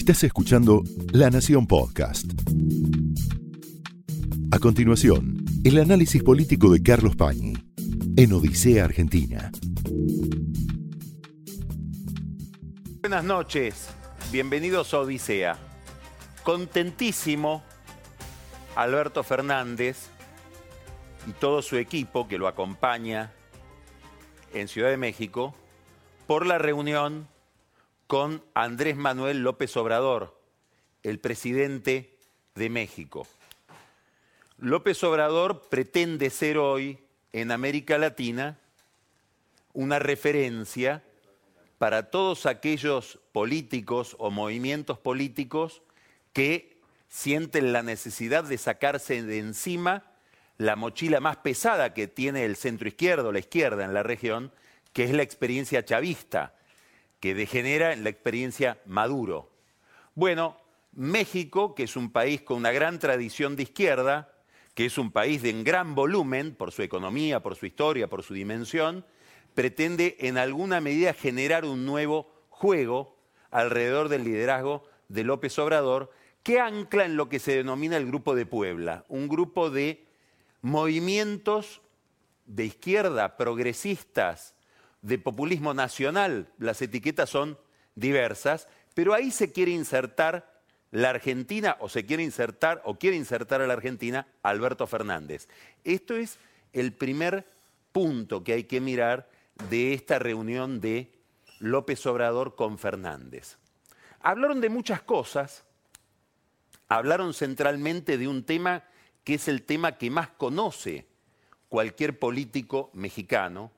Estás escuchando La Nación Podcast. A continuación, el análisis político de Carlos Pañi en Odisea Argentina. Buenas noches, bienvenidos a Odisea. Contentísimo Alberto Fernández y todo su equipo que lo acompaña en Ciudad de México por la reunión con Andrés Manuel López Obrador, el presidente de México. López Obrador pretende ser hoy en América Latina una referencia para todos aquellos políticos o movimientos políticos que sienten la necesidad de sacarse de encima la mochila más pesada que tiene el centro izquierdo, la izquierda en la región, que es la experiencia chavista, que degenera en la experiencia Maduro. Bueno, México, que es un país con una gran tradición de izquierda, que es un país de gran volumen por su economía, por su historia, por su dimensión, pretende en alguna medida generar un nuevo juego alrededor del liderazgo de López Obrador, que ancla en lo que se denomina el Grupo de Puebla, un grupo de movimientos de izquierda progresistas de populismo nacional, las etiquetas son diversas, pero ahí se quiere insertar la Argentina o se quiere insertar o quiere insertar a la Argentina Alberto Fernández. Esto es el primer punto que hay que mirar de esta reunión de López Obrador con Fernández. Hablaron de muchas cosas, hablaron centralmente de un tema que es el tema que más conoce cualquier político mexicano,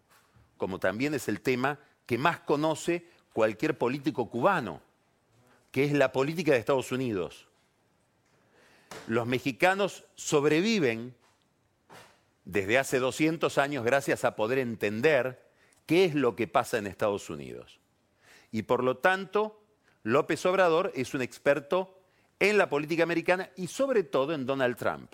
como también es el tema que más conoce cualquier político cubano, que es la política de Estados Unidos. Los mexicanos sobreviven desde hace 200 años gracias a poder entender qué es lo que pasa en Estados Unidos. Y por lo tanto, López Obrador es un experto en la política americana y sobre todo en Donald Trump.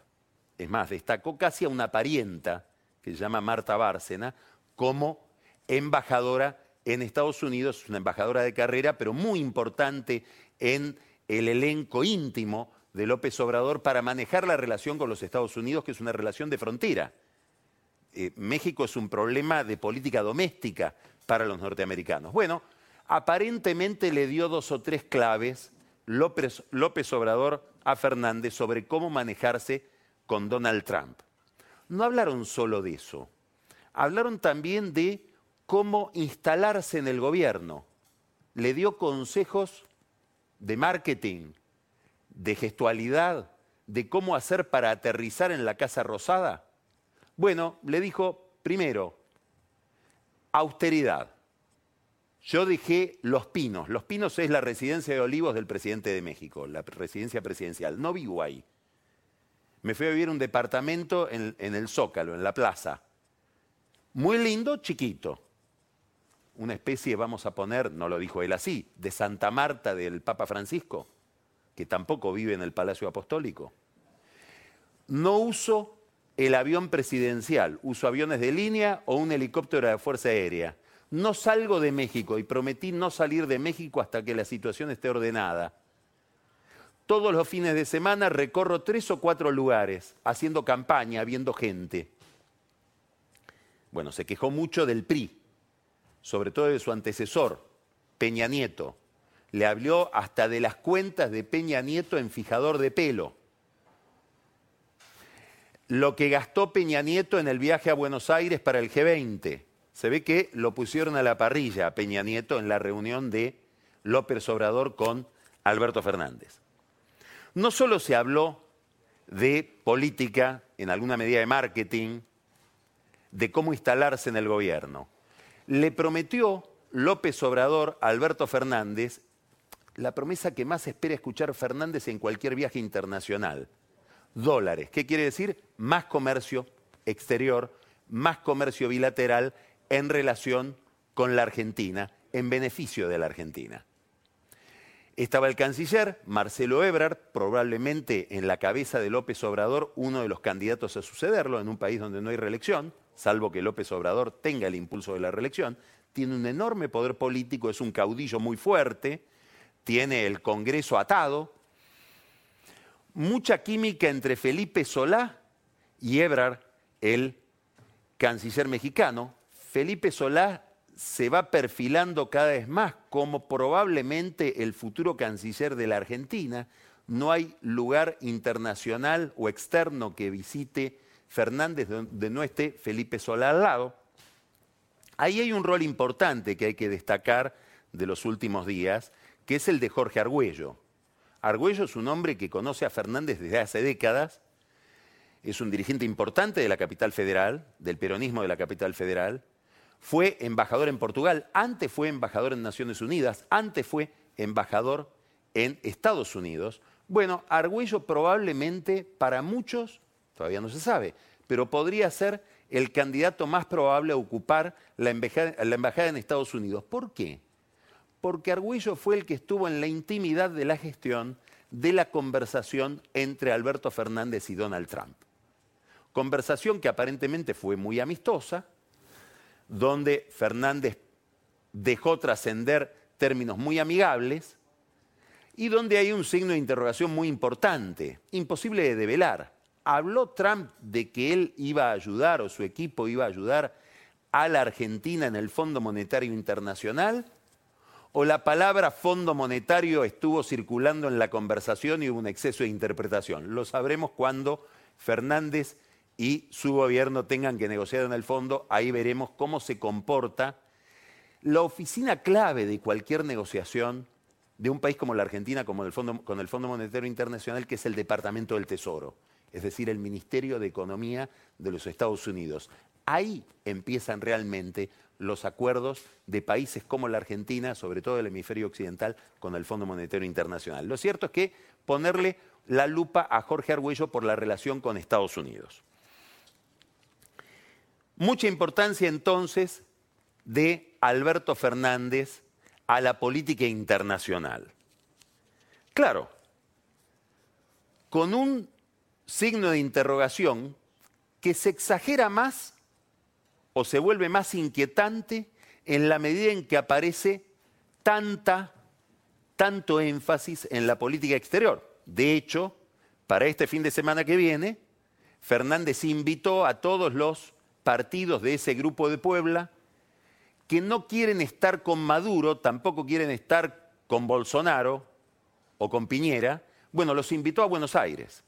Es más, destacó casi a una parienta que se llama Marta Bárcena como embajadora en Estados Unidos, una embajadora de carrera, pero muy importante en el elenco íntimo de López Obrador para manejar la relación con los Estados Unidos, que es una relación de frontera. Eh, México es un problema de política doméstica para los norteamericanos. Bueno, aparentemente le dio dos o tres claves López Obrador a Fernández sobre cómo manejarse con Donald Trump. No hablaron solo de eso, hablaron también de cómo instalarse en el gobierno. Le dio consejos de marketing, de gestualidad, de cómo hacer para aterrizar en la Casa Rosada. Bueno, le dijo, primero, austeridad. Yo dejé Los Pinos. Los Pinos es la residencia de olivos del presidente de México, la residencia presidencial. No vivo ahí. Me fui a vivir un departamento en, en el Zócalo, en la plaza. Muy lindo, chiquito una especie, vamos a poner, no lo dijo él así, de Santa Marta del Papa Francisco, que tampoco vive en el Palacio Apostólico. No uso el avión presidencial, uso aviones de línea o un helicóptero de la Fuerza Aérea. No salgo de México y prometí no salir de México hasta que la situación esté ordenada. Todos los fines de semana recorro tres o cuatro lugares, haciendo campaña, viendo gente. Bueno, se quejó mucho del PRI, sobre todo de su antecesor, Peña Nieto. Le habló hasta de las cuentas de Peña Nieto en fijador de pelo. Lo que gastó Peña Nieto en el viaje a Buenos Aires para el G20. Se ve que lo pusieron a la parrilla Peña Nieto en la reunión de López Obrador con Alberto Fernández. No solo se habló de política, en alguna medida de marketing, de cómo instalarse en el gobierno le prometió López Obrador a Alberto Fernández la promesa que más espera escuchar Fernández en cualquier viaje internacional. Dólares. ¿Qué quiere decir? Más comercio exterior, más comercio bilateral en relación con la Argentina, en beneficio de la Argentina. Estaba el canciller Marcelo Ebrard, probablemente en la cabeza de López Obrador, uno de los candidatos a sucederlo en un país donde no hay reelección salvo que López Obrador tenga el impulso de la reelección, tiene un enorme poder político, es un caudillo muy fuerte, tiene el Congreso atado, mucha química entre Felipe Solá y Ebrard, el canciller mexicano. Felipe Solá se va perfilando cada vez más como probablemente el futuro canciller de la Argentina. No hay lugar internacional o externo que visite Fernández donde no esté Felipe Solá al lado. Ahí hay un rol importante que hay que destacar de los últimos días, que es el de Jorge Argüello. Argüello es un hombre que conoce a Fernández desde hace décadas, es un dirigente importante de la capital federal, del peronismo de la capital federal, fue embajador en Portugal, antes fue embajador en Naciones Unidas, antes fue embajador en Estados Unidos. Bueno, Argüello probablemente para muchos, todavía no se sabe, pero podría ser el candidato más probable a ocupar la embajada, en Estados Unidos. ¿Por qué? porque Argüello fue el que estuvo en la intimidad de la gestión de la conversación entre Alberto Fernández y Donald Trump. Conversación que aparentemente fue muy amistosa, donde Fernández dejó trascender términos muy amigables y donde hay un signo de interrogación muy importante, imposible de develar. ¿Habló Trump de que él iba a ayudar o su equipo iba a ayudar a la Argentina en el Fondo Monetario Internacional? o la palabra Fondo Monetario estuvo circulando en la conversación y hubo un exceso de interpretación. Lo sabremos cuando Fernández y su gobierno tengan que negociar en el fondo, ahí veremos cómo se comporta la oficina clave de cualquier negociación de un país como la Argentina, como el fondo, con el Fondo Monetario Internacional, que es el Departamento del Tesoro, es decir, el Ministerio de Economía de los Estados Unidos. Ahí empiezan realmente los acuerdos de países como la Argentina, sobre todo el hemisferio occidental, con el Fondo Monetario Internacional. Lo cierto es que ponerle la lupa a Jorge Argüello por la relación con Estados Unidos. Mucha importancia entonces de Alberto Fernández a la política internacional. Claro, con un signo de interrogación que se exagera más o se vuelve más inquietante en la medida en que aparece tanta, tanto énfasis en la política exterior. De hecho, para este fin de semana que viene, Fernández invitó a todos los partidos de ese grupo de Puebla que no quieren estar con Maduro, tampoco quieren estar con Bolsonaro o con Piñera, bueno, los invitó a Buenos Aires.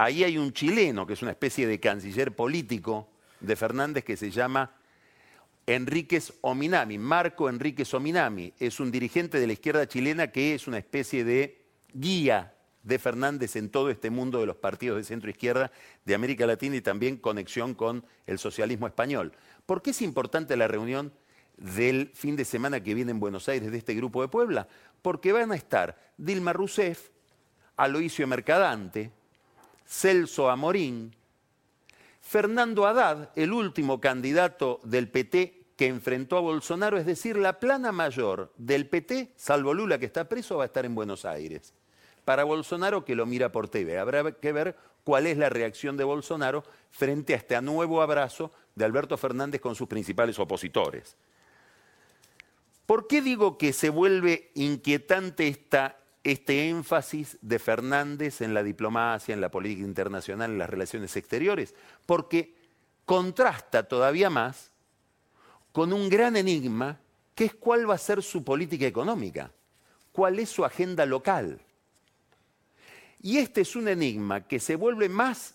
Ahí hay un chileno que es una especie de canciller político de Fernández que se llama Enríquez Ominami, Marco Enríquez Ominami. Es un dirigente de la izquierda chilena que es una especie de guía de Fernández en todo este mundo de los partidos de centro izquierda de América Latina y también conexión con el socialismo español. ¿Por qué es importante la reunión del fin de semana que viene en Buenos Aires de este grupo de Puebla? Porque van a estar Dilma Rousseff, Aloisio Mercadante, Celso Amorín, Fernando Haddad, el último candidato del PT que enfrentó a Bolsonaro, es decir, la plana mayor del PT, salvo Lula que está preso, va a estar en Buenos Aires. Para Bolsonaro que lo mira por TV, habrá que ver cuál es la reacción de Bolsonaro frente a este nuevo abrazo de Alberto Fernández con sus principales opositores. ¿Por qué digo que se vuelve inquietante esta este énfasis de Fernández en la diplomacia, en la política internacional, en las relaciones exteriores, porque contrasta todavía más con un gran enigma que es cuál va a ser su política económica, cuál es su agenda local. Y este es un enigma que se vuelve más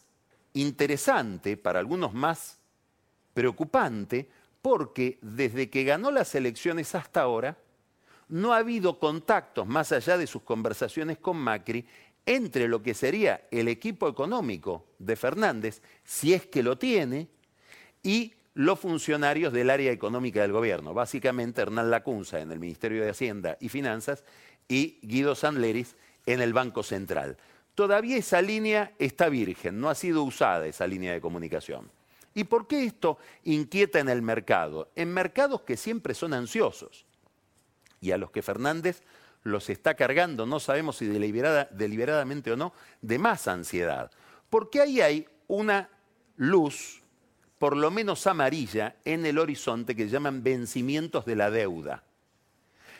interesante, para algunos más preocupante, porque desde que ganó las elecciones hasta ahora, no ha habido contactos, más allá de sus conversaciones con Macri, entre lo que sería el equipo económico de Fernández, si es que lo tiene, y los funcionarios del área económica del gobierno, básicamente Hernán Lacunza en el Ministerio de Hacienda y Finanzas y Guido Sanleris en el Banco Central. Todavía esa línea está virgen, no ha sido usada esa línea de comunicación. ¿Y por qué esto inquieta en el mercado? En mercados que siempre son ansiosos y a los que Fernández los está cargando, no sabemos si deliberadamente o no, de más ansiedad. Porque ahí hay una luz, por lo menos amarilla, en el horizonte que llaman vencimientos de la deuda.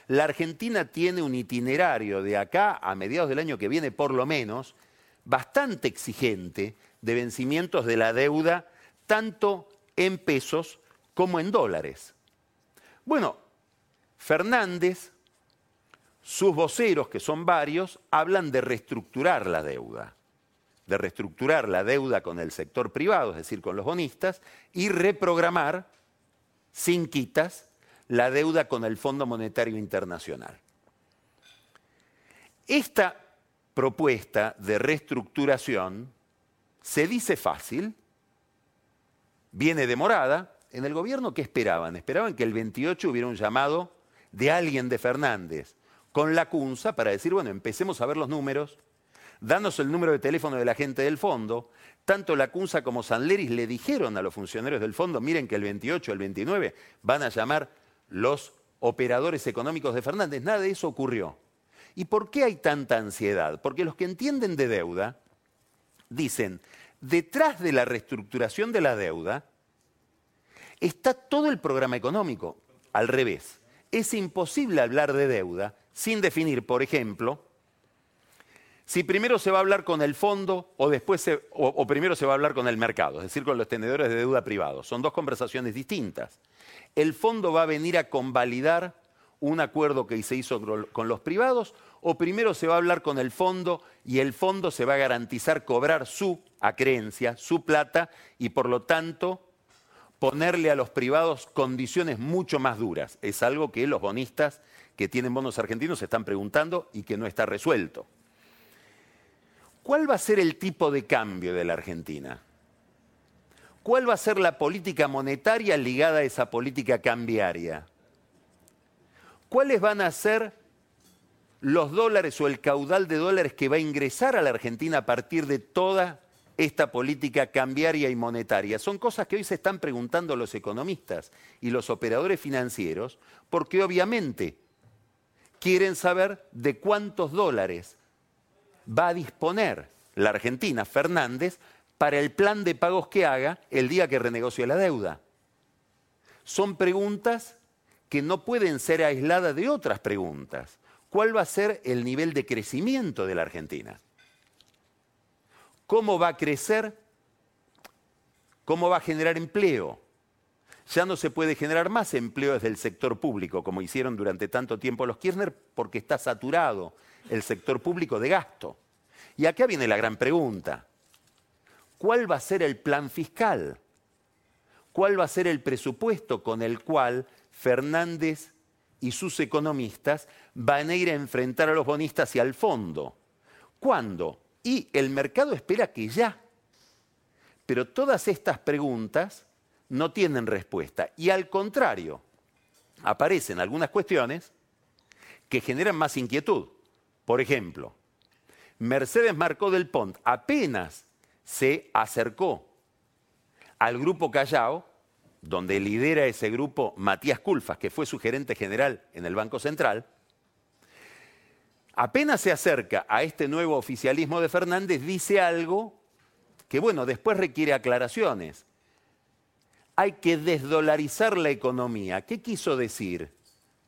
la Argentina tiene un itinerario de acá a mediados del año que viene, por lo menos, bastante exigente de vencimientos de la deuda, tanto en pesos como en dólares. Bueno, Fernández, sus voceros, que son varios, hablan de reestructurar la deuda, de reestructurar la deuda con el sector privado, es decir, con los bonistas, y reprogramar, sin quitas, la deuda con el Fondo Monetario Internacional. Esta propuesta de reestructuración se dice fácil, viene demorada. En el gobierno, ¿qué esperaban? Esperaban que el 28 hubiera un llamado de alguien de Fernández con la CUNSA para decir, bueno, empecemos a ver los números, danos el número de teléfono de la gente del fondo. Tanto la CUNSA como Sanleris le dijeron a los funcionarios del fondo, miren que el 28, el 29 van a llamar los operadores económicos de Fernández. Nada de eso ocurrió. ¿Y por qué hay tanta ansiedad? Porque los que entienden de deuda dicen, detrás de la reestructuración de la deuda está todo el programa económico. Al revés, es imposible hablar de deuda sin definir, por ejemplo, si primero se va a hablar con el fondo o, después o, primero se va a hablar con el mercado, es decir, con los tenedores de deuda privados. Son dos conversaciones distintas. El fondo va a venir a convalidar un acuerdo que se hizo con los privados o primero se va a hablar con el fondo y el fondo se va a garantizar cobrar su acreencia, su plata y por lo tanto ponerle a los privados condiciones mucho más duras. Es algo que los bonistas que tienen bonos argentinos se están preguntando y que no está resuelto. ¿Cuál va a ser el tipo de cambio de la Argentina? ¿Cuál va a ser la política monetaria ligada a esa política cambiaria? ¿Cuáles van a ser los dólares o el caudal de dólares que va a ingresar a la Argentina a partir de toda esta política cambiaria y monetaria? Son cosas que hoy se están preguntando los economistas y los operadores financieros, porque obviamente quieren saber de cuántos dólares va a disponer la Argentina, Fernández, para el plan de pagos que haga el día que renegocie la deuda. Son preguntas que no pueden ser aisladas de otras preguntas. ¿Cuál va a ser el nivel de crecimiento de la Argentina? ¿Cómo va a crecer? ¿Cómo va a generar empleo? Ya no se puede generar más empleo desde el sector público, como hicieron durante tanto tiempo los Kirchner, porque está saturado el sector público de gasto. Y acá viene la gran pregunta. ¿Cuál va a ser el plan fiscal? ¿Cuál va a ser el presupuesto con el cual Fernández y sus economistas van a ir a enfrentar a los bonistas y al fondo? ¿Cuándo? Y el mercado espera que ya. Pero todas estas preguntas no tienen respuesta. Y al contrario, aparecen algunas cuestiones que generan más inquietud. Por ejemplo, Mercedes Marcó del Pont apenas se acercó al grupo Callao, donde lidera ese grupo Matías Culfas, que fue su gerente general en el Banco Central, apenas se acerca a este nuevo oficialismo de Fernández, dice algo que, bueno, después requiere aclaraciones. Hay que desdolarizar la economía. ¿Qué quiso decir?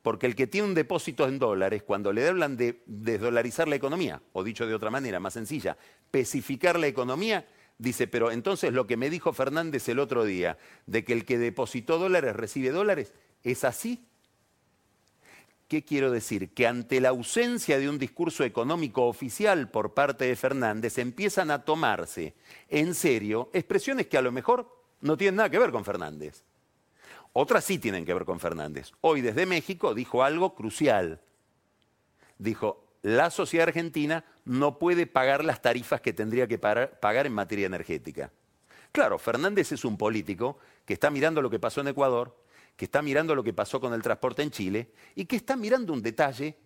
Porque el que tiene un depósito en dólares, cuando le hablan de desdolarizar la economía, o dicho de otra manera, más sencilla, especificar la economía, dice, pero entonces lo que me dijo Fernández el otro día, de que el que depositó dólares recibe dólares, ¿es así? ¿Qué quiero decir? Que ante la ausencia de un discurso económico oficial por parte de Fernández, empiezan a tomarse en serio expresiones que a lo mejor no tienen nada que ver con Fernández. Otras sí tienen que ver con Fernández. Hoy desde México dijo algo crucial. Dijo, la sociedad argentina no puede pagar las tarifas que tendría que pagar en materia energética. Claro, Fernández es un político que está mirando lo que pasó en Ecuador, que está mirando lo que pasó con el transporte en Chile y que está mirando un detalle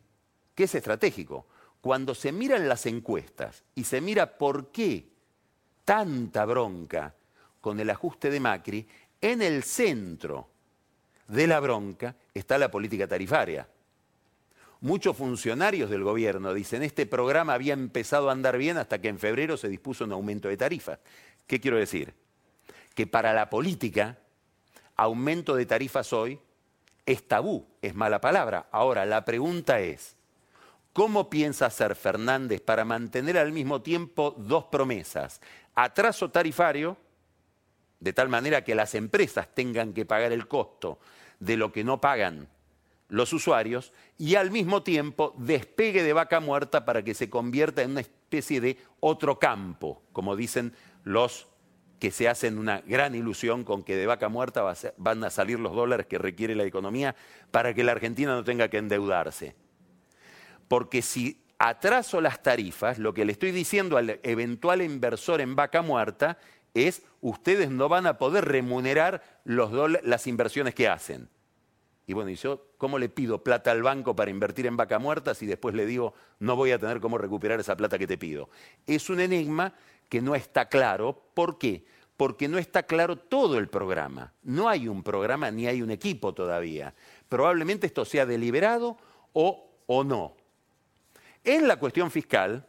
que es estratégico. Cuando se miran las encuestas y se mira por qué tanta bronca con el ajuste de Macri, en el centro de la bronca está la política tarifaria. Muchos funcionarios del gobierno dicen, este programa había empezado a andar bien hasta que en febrero se dispuso un aumento de tarifas. ¿Qué quiero decir? Que para la política, aumento de tarifas hoy es tabú, es mala palabra. Ahora, la pregunta es, ¿cómo piensa hacer Fernández para mantener al mismo tiempo dos promesas? Atraso tarifario, de tal manera que las empresas tengan que pagar el costo de lo que no pagan los usuarios, y al mismo tiempo despegue de vaca muerta para que se convierta en una especie de otro campo, como dicen los que se hacen una gran ilusión con que de vaca muerta van a salir los dólares que requiere la economía para que la Argentina no tenga que endeudarse. Porque si atraso las tarifas, lo que le estoy diciendo al eventual inversor en vaca muerta es ustedes no van a poder remunerar las inversiones que hacen. Y bueno, ¿y yo cómo le pido plata al banco para invertir en vaca muerta si después le digo no voy a tener cómo recuperar esa plata que te pido? Es un enigma que no está claro. ¿Por qué? Porque no está claro todo el programa. No hay un programa ni hay un equipo todavía. Probablemente esto sea deliberado o, o no. En la cuestión fiscal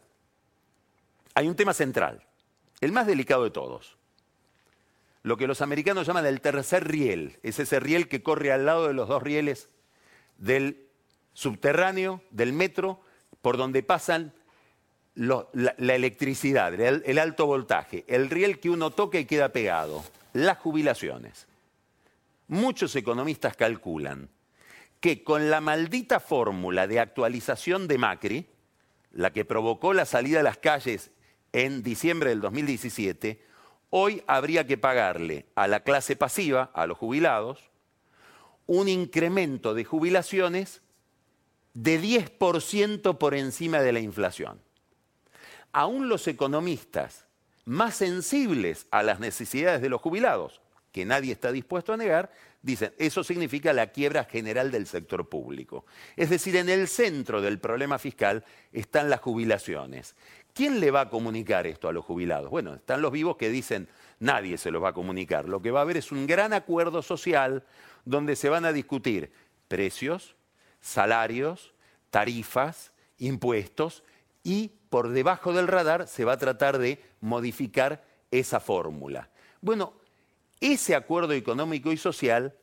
hay un tema central, el más delicado de todos. Lo que los americanos llaman el tercer riel, es ese riel que corre al lado de los dos rieles del subterráneo, del metro, por donde pasan la, electricidad, el, alto voltaje, el riel que uno toca y queda pegado, las jubilaciones. Muchos economistas calculan que con la maldita fórmula de actualización de Macri, la que provocó la salida a las calles en diciembre del 2017, hoy habría que pagarle a la clase pasiva, a los jubilados, un incremento de jubilaciones de 10% por encima de la inflación aún los economistas más sensibles a las necesidades de los jubilados, que nadie está dispuesto a negar, dicen, eso significa la quiebra general del sector público. Es decir, en el centro del problema fiscal están las jubilaciones. ¿Quién le va a comunicar esto a los jubilados? Bueno, están los vivos que dicen, nadie se los va a comunicar. Lo que va a haber es un gran acuerdo social donde se van a discutir precios, salarios, tarifas, impuestos y por debajo del radar se va a tratar de modificar esa fórmula. Bueno, ese acuerdo económico y social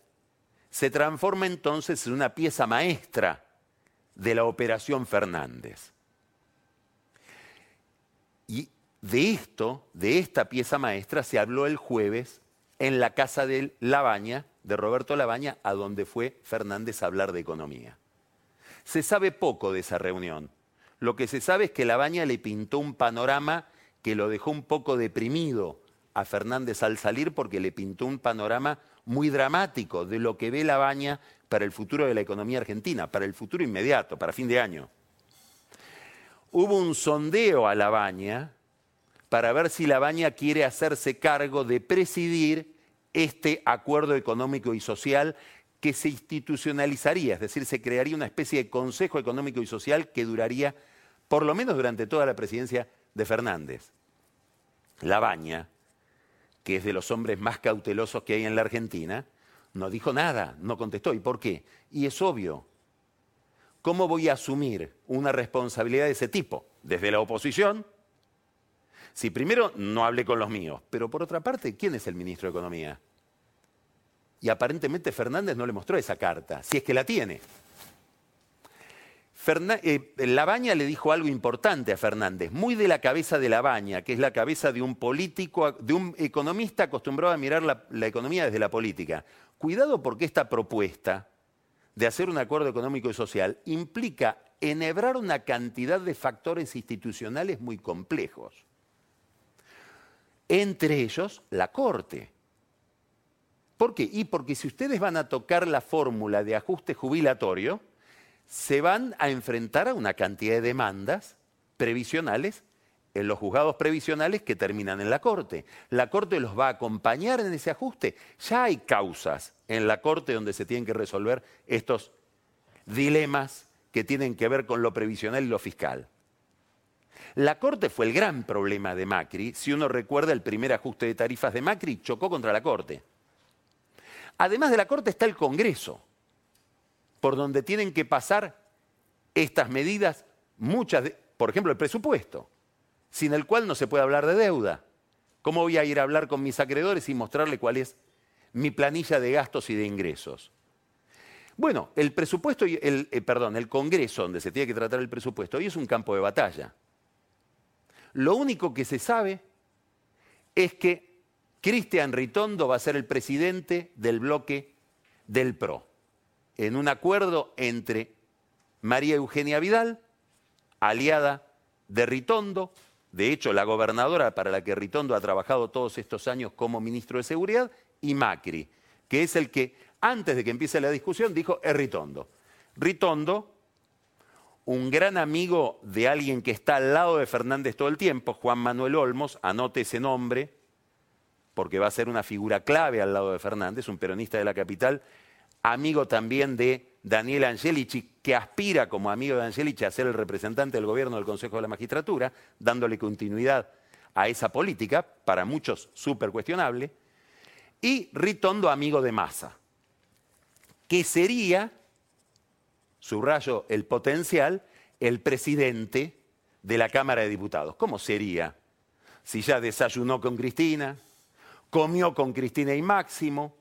se transforma entonces en una pieza maestra de la operación Fernández. Y de esto, de esta pieza maestra, se habló el jueves en la casa de Labaña, de Roberto Labaña, a donde fue Fernández a hablar de economía. Se sabe poco de esa reunión. Lo que se sabe es que Labaña le pintó un panorama que lo dejó un poco deprimido a Fernández al salir porque le pintó un panorama muy dramático de lo que ve Labaña para el futuro de la economía argentina, para el futuro inmediato, para fin de año. Hubo un sondeo a Labaña para ver si Labaña quiere hacerse cargo de presidir este acuerdo económico y social que se institucionalizaría, es decir, se crearía una especie de Consejo Económico y Social que duraría por lo menos durante toda la presidencia de Fernández. Labaña, que es de los hombres más cautelosos que hay en la Argentina, no dijo nada, no contestó. ¿Y por qué? Y es obvio. ¿Cómo voy a asumir una responsabilidad de ese tipo? Desde la oposición. Si primero no hablé con los míos, pero por otra parte, ¿quién es el ministro de Economía? Y aparentemente Fernández no le mostró esa carta, si es que la tiene. Eh, Labaña le dijo algo importante a Fernández, muy de la cabeza de Labaña, que es la cabeza de un político, de un economista acostumbrado a mirar la economía desde la política. Cuidado porque esta propuesta de hacer un acuerdo económico y social implica enhebrar una cantidad de factores institucionales muy complejos. Entre ellos, la Corte. ¿Por qué? Y porque si ustedes van a tocar la fórmula de ajuste jubilatorio, se van a enfrentar a una cantidad de demandas previsionales en los juzgados previsionales que terminan en la Corte. La Corte los va a acompañar en ese ajuste. Ya hay causas en la Corte donde se tienen que resolver estos dilemas que tienen que ver con lo previsional y lo fiscal. La Corte fue el gran problema de Macri. Si uno recuerda el primer ajuste de tarifas de Macri, chocó contra la Corte. Además de la Corte está el Congreso por donde tienen que pasar estas medidas, muchas, por ejemplo, el presupuesto, sin el cual no se puede hablar de deuda. ¿Cómo voy a ir a hablar con mis acreedores y mostrarle cuál es mi planilla de gastos y de ingresos? Bueno, el presupuesto, y el, eh, perdón, el Congreso donde se tiene que tratar el presupuesto hoy es un campo de batalla. Lo único que se sabe es que Cristian Ritondo va a ser el presidente del bloque del PRO, en un acuerdo entre María Eugenia Vidal, aliada de Ritondo, de hecho la gobernadora para la que Ritondo ha trabajado todos estos años como ministro de Seguridad, y Macri, que es el que, antes de que empiece la discusión, dijo es Ritondo. Ritondo, un gran amigo de alguien que está al lado de Fernández todo el tiempo, Juan Manuel Olmos, anote ese nombre, porque va a ser una figura clave al lado de Fernández, un peronista de la capital, amigo también de Daniel Angelici, que aspira como amigo de Angelici a ser el representante del gobierno del Consejo de la Magistratura, dándole continuidad a esa política, para muchos súper cuestionable, y Ritondo amigo de Massa, que sería, subrayo el potencial, el presidente de la Cámara de Diputados. ¿Cómo sería? Si ya desayunó con Cristina, comió con Cristina y Máximo,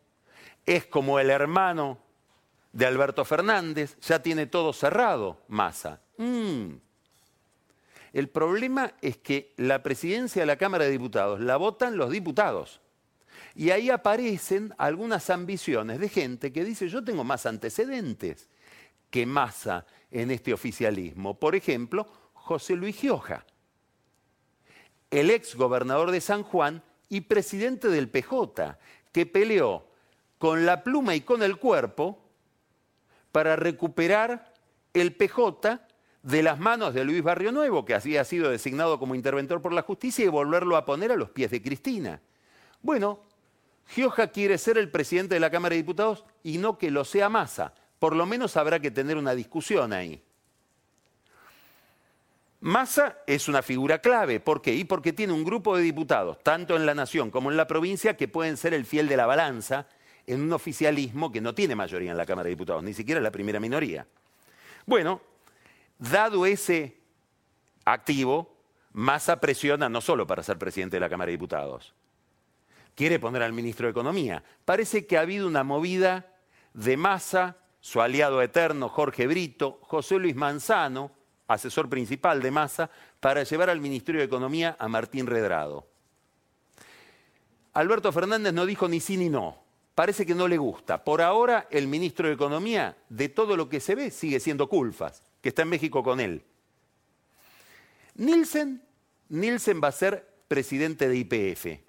es como el hermano de Alberto Fernández, ya tiene todo cerrado, Massa. Mm. El problema es que la presidencia de la Cámara de Diputados la votan los diputados. Y ahí aparecen algunas ambiciones de gente que dice, yo tengo más antecedentes que Massa en este oficialismo. Por ejemplo, José Luis Gioja, el ex gobernador de San Juan y presidente del PJ, que peleó con la pluma y con el cuerpo para recuperar el PJ de las manos de Luis Barrio Nuevo, que había sido designado como interventor por la justicia, y volverlo a poner a los pies de Cristina. Bueno, Gioja quiere ser el presidente de la Cámara de Diputados y no que lo sea Massa. Por lo menos habrá que tener una discusión ahí. Massa es una figura clave. ¿Por qué? Y porque tiene un grupo de diputados, tanto en la nación como en la provincia, que pueden ser el fiel de la balanza en un oficialismo que no tiene mayoría en la Cámara de Diputados, ni siquiera la primera minoría. Bueno, dado ese activo, Massa presiona no solo para ser presidente de la Cámara de Diputados, quiere poner al ministro de Economía. Parece que ha habido una movida de Massa, su aliado eterno Jorge Brito, José Luis Manzano, asesor principal de Massa, para llevar al Ministerio de Economía a Martín Redrado. Alberto Fernández no dijo ni sí ni no parece que no le gusta. Por ahora, el ministro de Economía, de todo lo que se ve, sigue siendo Culfas, que está en México con él. Nielsen, Nielsen va a ser presidente de IPF.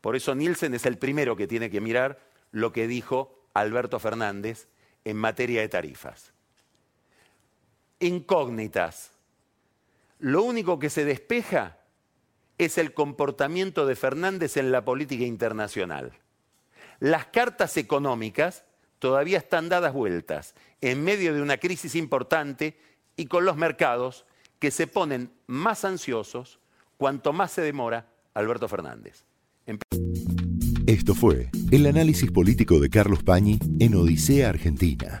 Por eso Nielsen es el primero que tiene que mirar lo que dijo Alberto Fernández en materia de tarifas. Incógnitas. Lo único que se despeja es el comportamiento de Fernández en la política internacional. Las cartas económicas todavía están dadas vueltas en medio de una crisis importante y con los mercados que se ponen más ansiosos cuanto más se demora Alberto Fernández. Esto fue el análisis político de Carlos Pañi en Odisea Argentina,